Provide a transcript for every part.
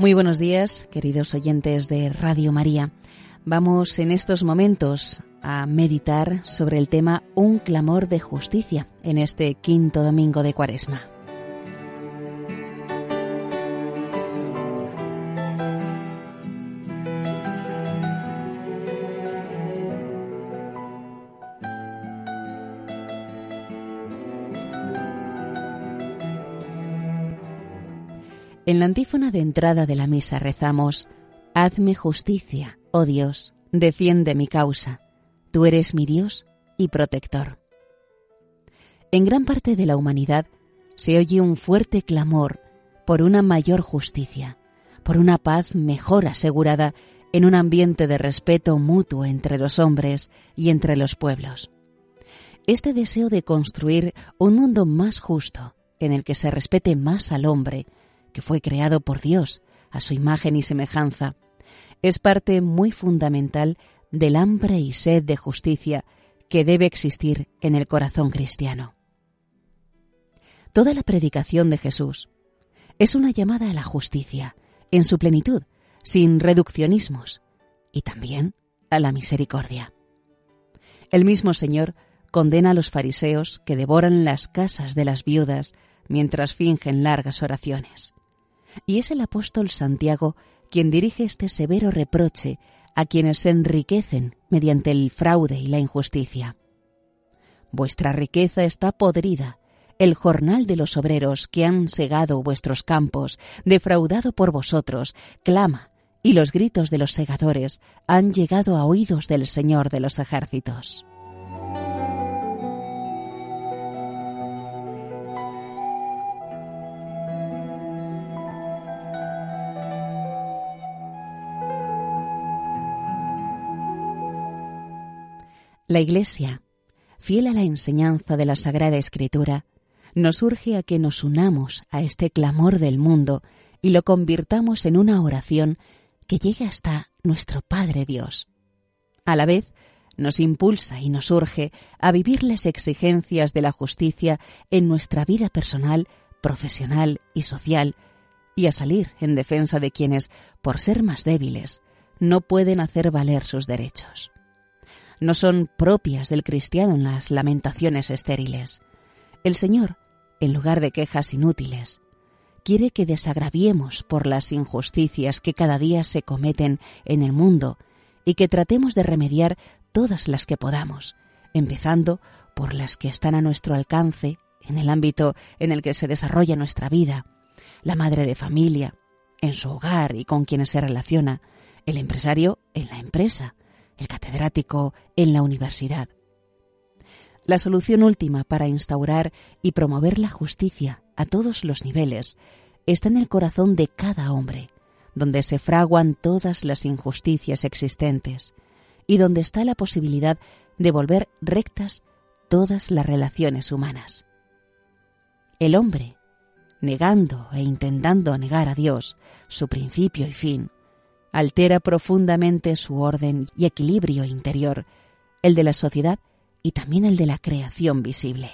Muy buenos días, queridos oyentes de Radio María. Vamos en estos momentos a meditar sobre el tema Un clamor de justicia en este quinto domingo de Cuaresma. En la antífona de entrada de la misa rezamos, Hazme justicia, oh Dios, defiende mi causa, tú eres mi Dios y protector. En gran parte de la humanidad se oye un fuerte clamor por una mayor justicia, por una paz mejor asegurada en un ambiente de respeto mutuo entre los hombres y entre los pueblos. Este deseo de construir un mundo más justo, en el que se respete más al hombre, que fue creado por Dios a su imagen y semejanza, es parte muy fundamental del hambre y sed de justicia que debe existir en el corazón cristiano. Toda la predicación de Jesús es una llamada a la justicia en su plenitud, sin reduccionismos, y también a la misericordia. El mismo Señor condena a los fariseos que devoran las casas de las viudas mientras fingen largas oraciones. Y es el apóstol Santiago quien dirige este severo reproche a quienes se enriquecen mediante el fraude y la injusticia. Vuestra riqueza está podrida, el jornal de los obreros que han segado vuestros campos, defraudado por vosotros, clama, y los gritos de los segadores han llegado a oídos del Señor de los ejércitos. La Iglesia, fiel a la enseñanza de la Sagrada Escritura, nos urge a que nos unamos a este clamor del mundo y lo convirtamos en una oración que llegue hasta nuestro Padre Dios. A la vez, nos impulsa y nos urge a vivir las exigencias de la justicia en nuestra vida personal, profesional y social, y a salir en defensa de quienes, por ser más débiles, no pueden hacer valer sus derechos no son propias del cristiano en las lamentaciones estériles. El Señor, en lugar de quejas inútiles, quiere que desagraviemos por las injusticias que cada día se cometen en el mundo y que tratemos de remediar todas las que podamos, empezando por las que están a nuestro alcance en el ámbito en el que se desarrolla nuestra vida, la madre de familia, en su hogar y con quienes se relaciona, el empresario en la empresa, el catedrático en la universidad. La solución última para instaurar y promover la justicia a todos los niveles está en el corazón de cada hombre, donde se fraguan todas las injusticias existentes y donde está la posibilidad de volver rectas todas las relaciones humanas. El hombre, negando e intentando negar a Dios, su principio y fin, altera profundamente su orden y equilibrio interior, el de la sociedad y también el de la creación visible.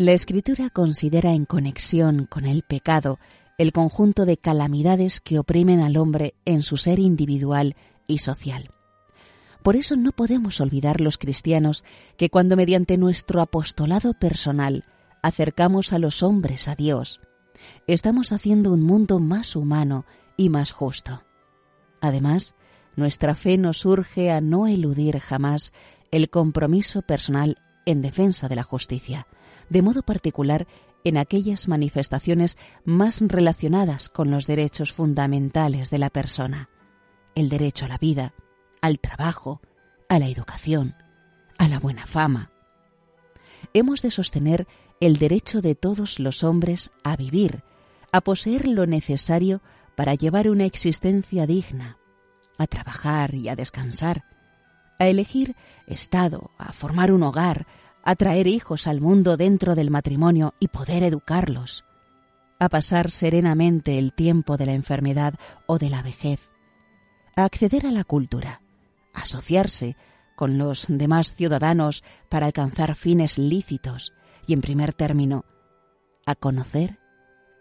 La Escritura considera en conexión con el pecado el conjunto de calamidades que oprimen al hombre en su ser individual y social. Por eso no podemos olvidar los cristianos que cuando mediante nuestro apostolado personal acercamos a los hombres a Dios, estamos haciendo un mundo más humano y más justo. Además, nuestra fe nos urge a no eludir jamás el compromiso personal en defensa de la justicia, de modo particular en aquellas manifestaciones más relacionadas con los derechos fundamentales de la persona, el derecho a la vida, al trabajo, a la educación, a la buena fama. Hemos de sostener el derecho de todos los hombres a vivir, a poseer lo necesario para llevar una existencia digna, a trabajar y a descansar, a elegir estado, a formar un hogar, a traer hijos al mundo dentro del matrimonio y poder educarlos, a pasar serenamente el tiempo de la enfermedad o de la vejez, a acceder a la cultura, a asociarse con los demás ciudadanos para alcanzar fines lícitos y, en primer término, a conocer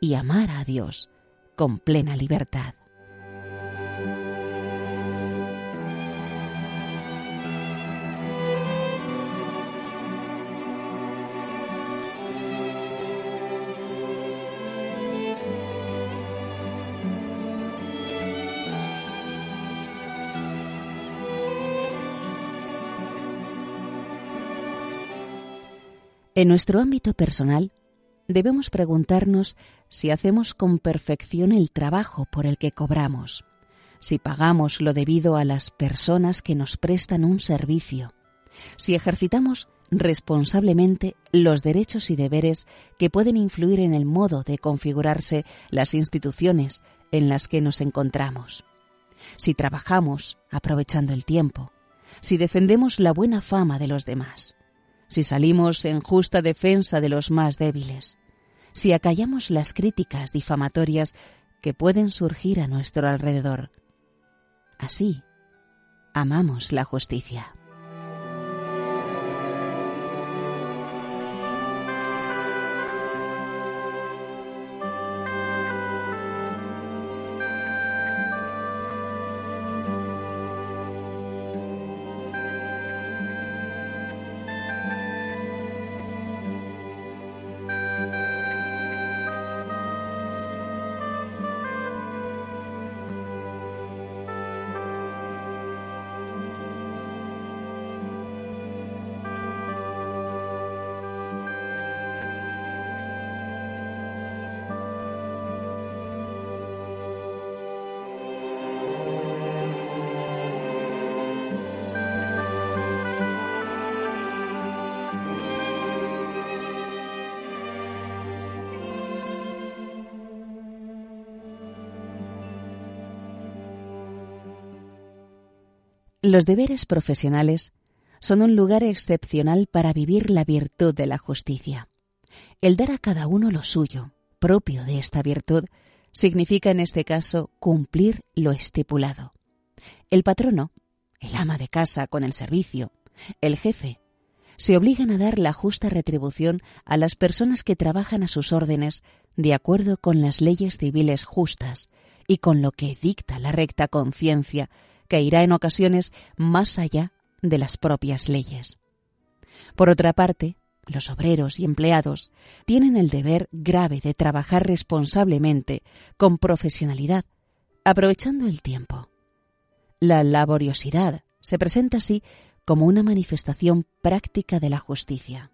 y amar a Dios con plena libertad. En nuestro ámbito personal, debemos preguntarnos si hacemos con perfección el trabajo por el que cobramos, si pagamos lo debido a las personas que nos prestan un servicio, si ejercitamos responsablemente los derechos y deberes que pueden influir en el modo de configurarse las instituciones en las que nos encontramos, si trabajamos aprovechando el tiempo, si defendemos la buena fama de los demás si salimos en justa defensa de los más débiles, si acallamos las críticas difamatorias que pueden surgir a nuestro alrededor. Así, amamos la justicia. Los deberes profesionales son un lugar excepcional para vivir la virtud de la justicia. El dar a cada uno lo suyo, propio de esta virtud, significa en este caso cumplir lo estipulado. El patrono, el ama de casa con el servicio, el jefe, se obligan a dar la justa retribución a las personas que trabajan a sus órdenes de acuerdo con las leyes civiles justas y con lo que dicta la recta conciencia que irá en ocasiones más allá de las propias leyes. Por otra parte, los obreros y empleados tienen el deber grave de trabajar responsablemente, con profesionalidad, aprovechando el tiempo. La laboriosidad se presenta así como una manifestación práctica de la justicia.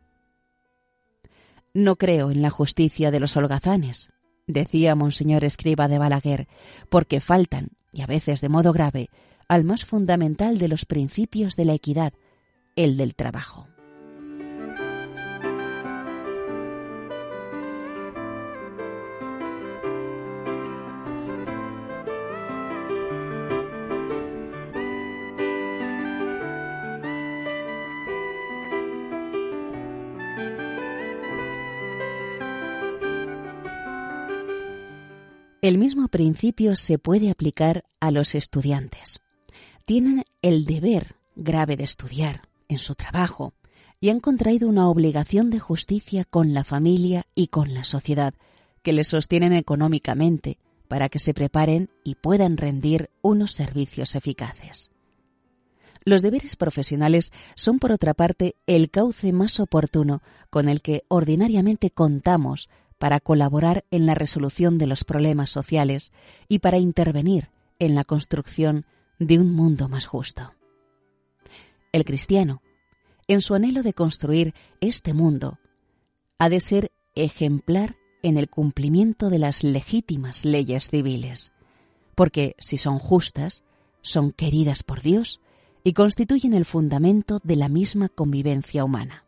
No creo en la justicia de los holgazanes, decía Monseñor Escriba de Balaguer, porque faltan, y a veces de modo grave, al más fundamental de los principios de la equidad, el del trabajo. El mismo principio se puede aplicar a los estudiantes tienen el deber grave de estudiar en su trabajo y han contraído una obligación de justicia con la familia y con la sociedad que les sostienen económicamente para que se preparen y puedan rendir unos servicios eficaces. Los deberes profesionales son, por otra parte, el cauce más oportuno con el que ordinariamente contamos para colaborar en la resolución de los problemas sociales y para intervenir en la construcción de un mundo más justo. El cristiano, en su anhelo de construir este mundo, ha de ser ejemplar en el cumplimiento de las legítimas leyes civiles, porque si son justas, son queridas por Dios y constituyen el fundamento de la misma convivencia humana.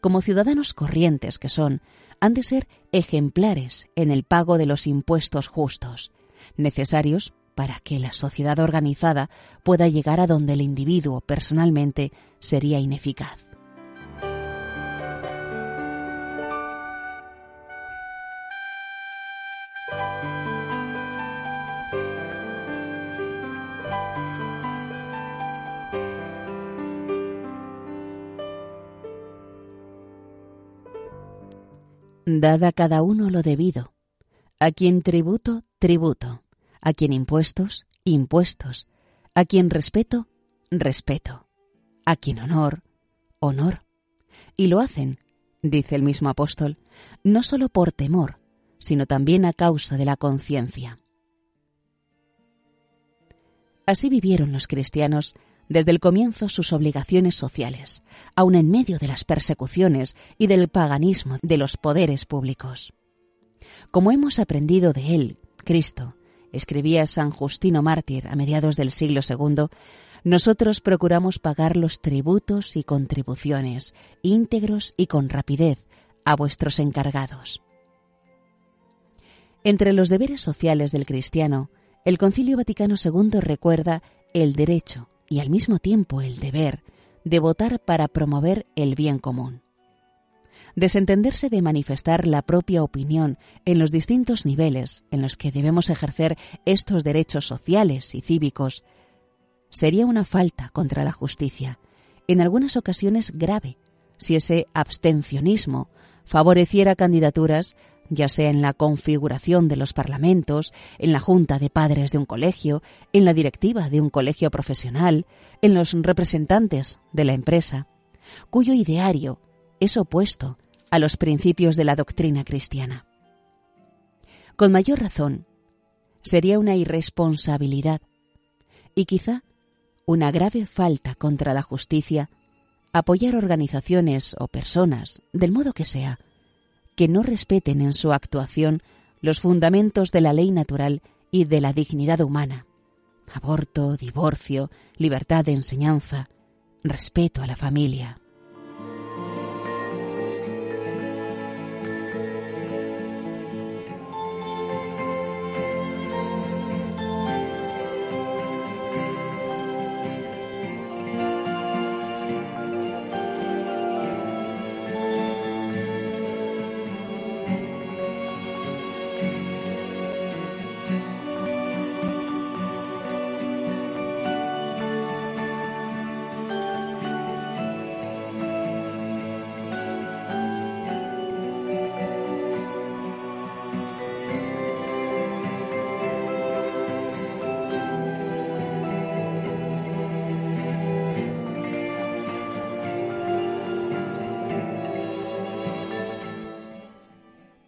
Como ciudadanos corrientes que son, han de ser ejemplares en el pago de los impuestos justos, necesarios para que la sociedad organizada pueda llegar a donde el individuo personalmente sería ineficaz. Dad a cada uno lo debido. A quien tributo, tributo. A quien impuestos, impuestos. A quien respeto, respeto. A quien honor, honor. Y lo hacen, dice el mismo apóstol, no solo por temor, sino también a causa de la conciencia. Así vivieron los cristianos desde el comienzo sus obligaciones sociales, aun en medio de las persecuciones y del paganismo de los poderes públicos. Como hemos aprendido de él, Cristo, escribía San Justino Mártir a mediados del siglo II, nosotros procuramos pagar los tributos y contribuciones, íntegros y con rapidez, a vuestros encargados. Entre los deberes sociales del cristiano, el Concilio Vaticano II recuerda el derecho y al mismo tiempo el deber de votar para promover el bien común. Desentenderse de manifestar la propia opinión en los distintos niveles en los que debemos ejercer estos derechos sociales y cívicos sería una falta contra la justicia, en algunas ocasiones grave, si ese abstencionismo favoreciera candidaturas ya sea en la configuración de los parlamentos, en la junta de padres de un colegio, en la directiva de un colegio profesional, en los representantes de la empresa, cuyo ideario es opuesto a los principios de la doctrina cristiana. Con mayor razón, sería una irresponsabilidad y quizá una grave falta contra la justicia apoyar organizaciones o personas, del modo que sea, que no respeten en su actuación los fundamentos de la ley natural y de la dignidad humana. Aborto, divorcio, libertad de enseñanza, respeto a la familia.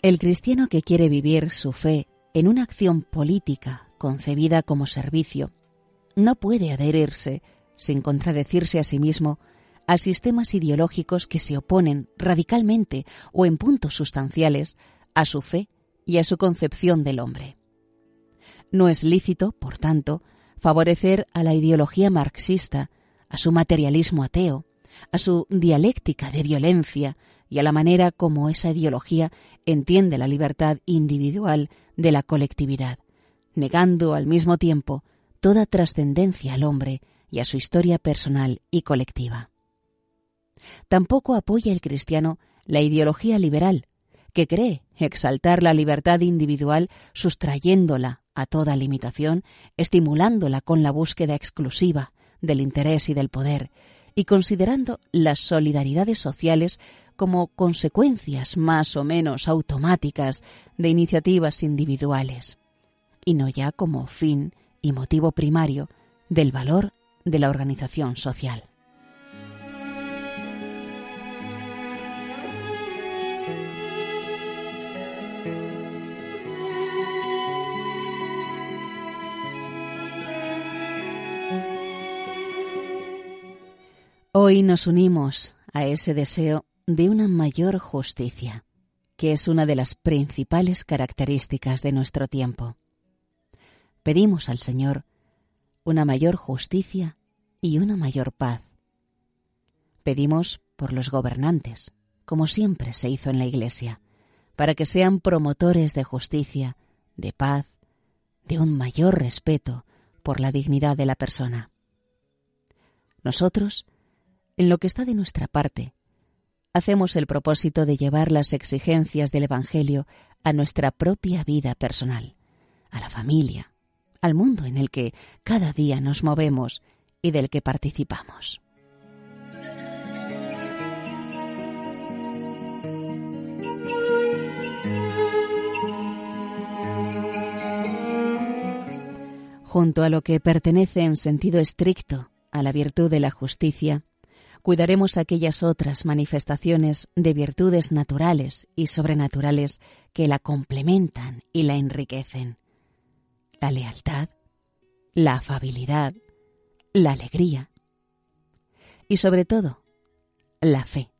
El cristiano que quiere vivir su fe en una acción política concebida como servicio no puede adherirse, sin contradecirse a sí mismo, a sistemas ideológicos que se oponen radicalmente o en puntos sustanciales a su fe y a su concepción del hombre. No es lícito, por tanto, favorecer a la ideología marxista, a su materialismo ateo, a su dialéctica de violencia y a la manera como esa ideología entiende la libertad individual de la colectividad, negando al mismo tiempo toda trascendencia al hombre y a su historia personal y colectiva. Tampoco apoya el cristiano la ideología liberal, que cree exaltar la libertad individual sustrayéndola a toda limitación, estimulándola con la búsqueda exclusiva del interés y del poder, y considerando las solidaridades sociales como consecuencias más o menos automáticas de iniciativas individuales, y no ya como fin y motivo primario del valor de la organización social. Hoy nos unimos a ese deseo de una mayor justicia, que es una de las principales características de nuestro tiempo. Pedimos al Señor una mayor justicia y una mayor paz. Pedimos por los gobernantes, como siempre se hizo en la Iglesia, para que sean promotores de justicia, de paz, de un mayor respeto por la dignidad de la persona. Nosotros, en lo que está de nuestra parte, hacemos el propósito de llevar las exigencias del Evangelio a nuestra propia vida personal, a la familia, al mundo en el que cada día nos movemos y del que participamos. Junto a lo que pertenece en sentido estricto a la virtud de la justicia, cuidaremos aquellas otras manifestaciones de virtudes naturales y sobrenaturales que la complementan y la enriquecen. La lealtad, la afabilidad, la alegría y sobre todo la fe,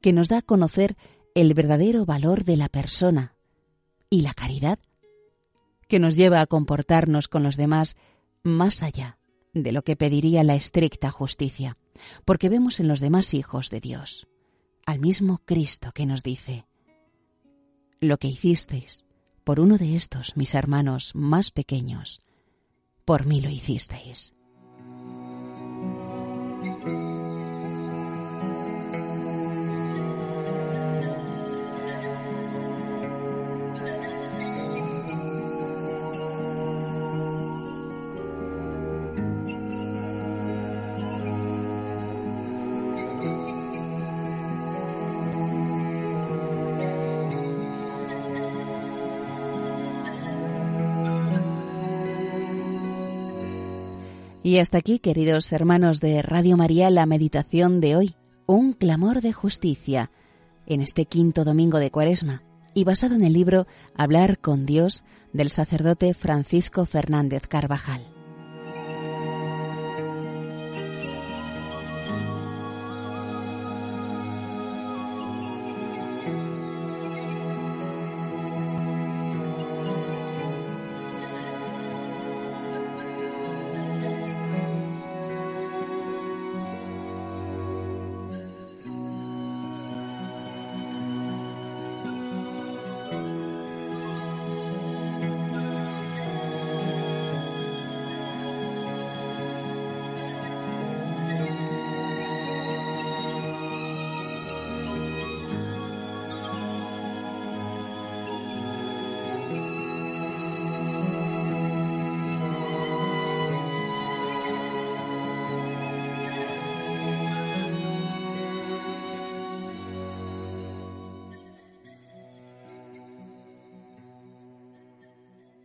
que nos da a conocer el verdadero valor de la persona y la caridad, que nos lleva a comportarnos con los demás más allá de lo que pediría la estricta justicia, porque vemos en los demás hijos de Dios al mismo Cristo que nos dice, lo que hicisteis por uno de estos mis hermanos más pequeños, por mí lo hicisteis. Y hasta aquí, queridos hermanos de Radio María, la meditación de hoy, un clamor de justicia, en este quinto domingo de Cuaresma, y basado en el libro Hablar con Dios del sacerdote Francisco Fernández Carvajal.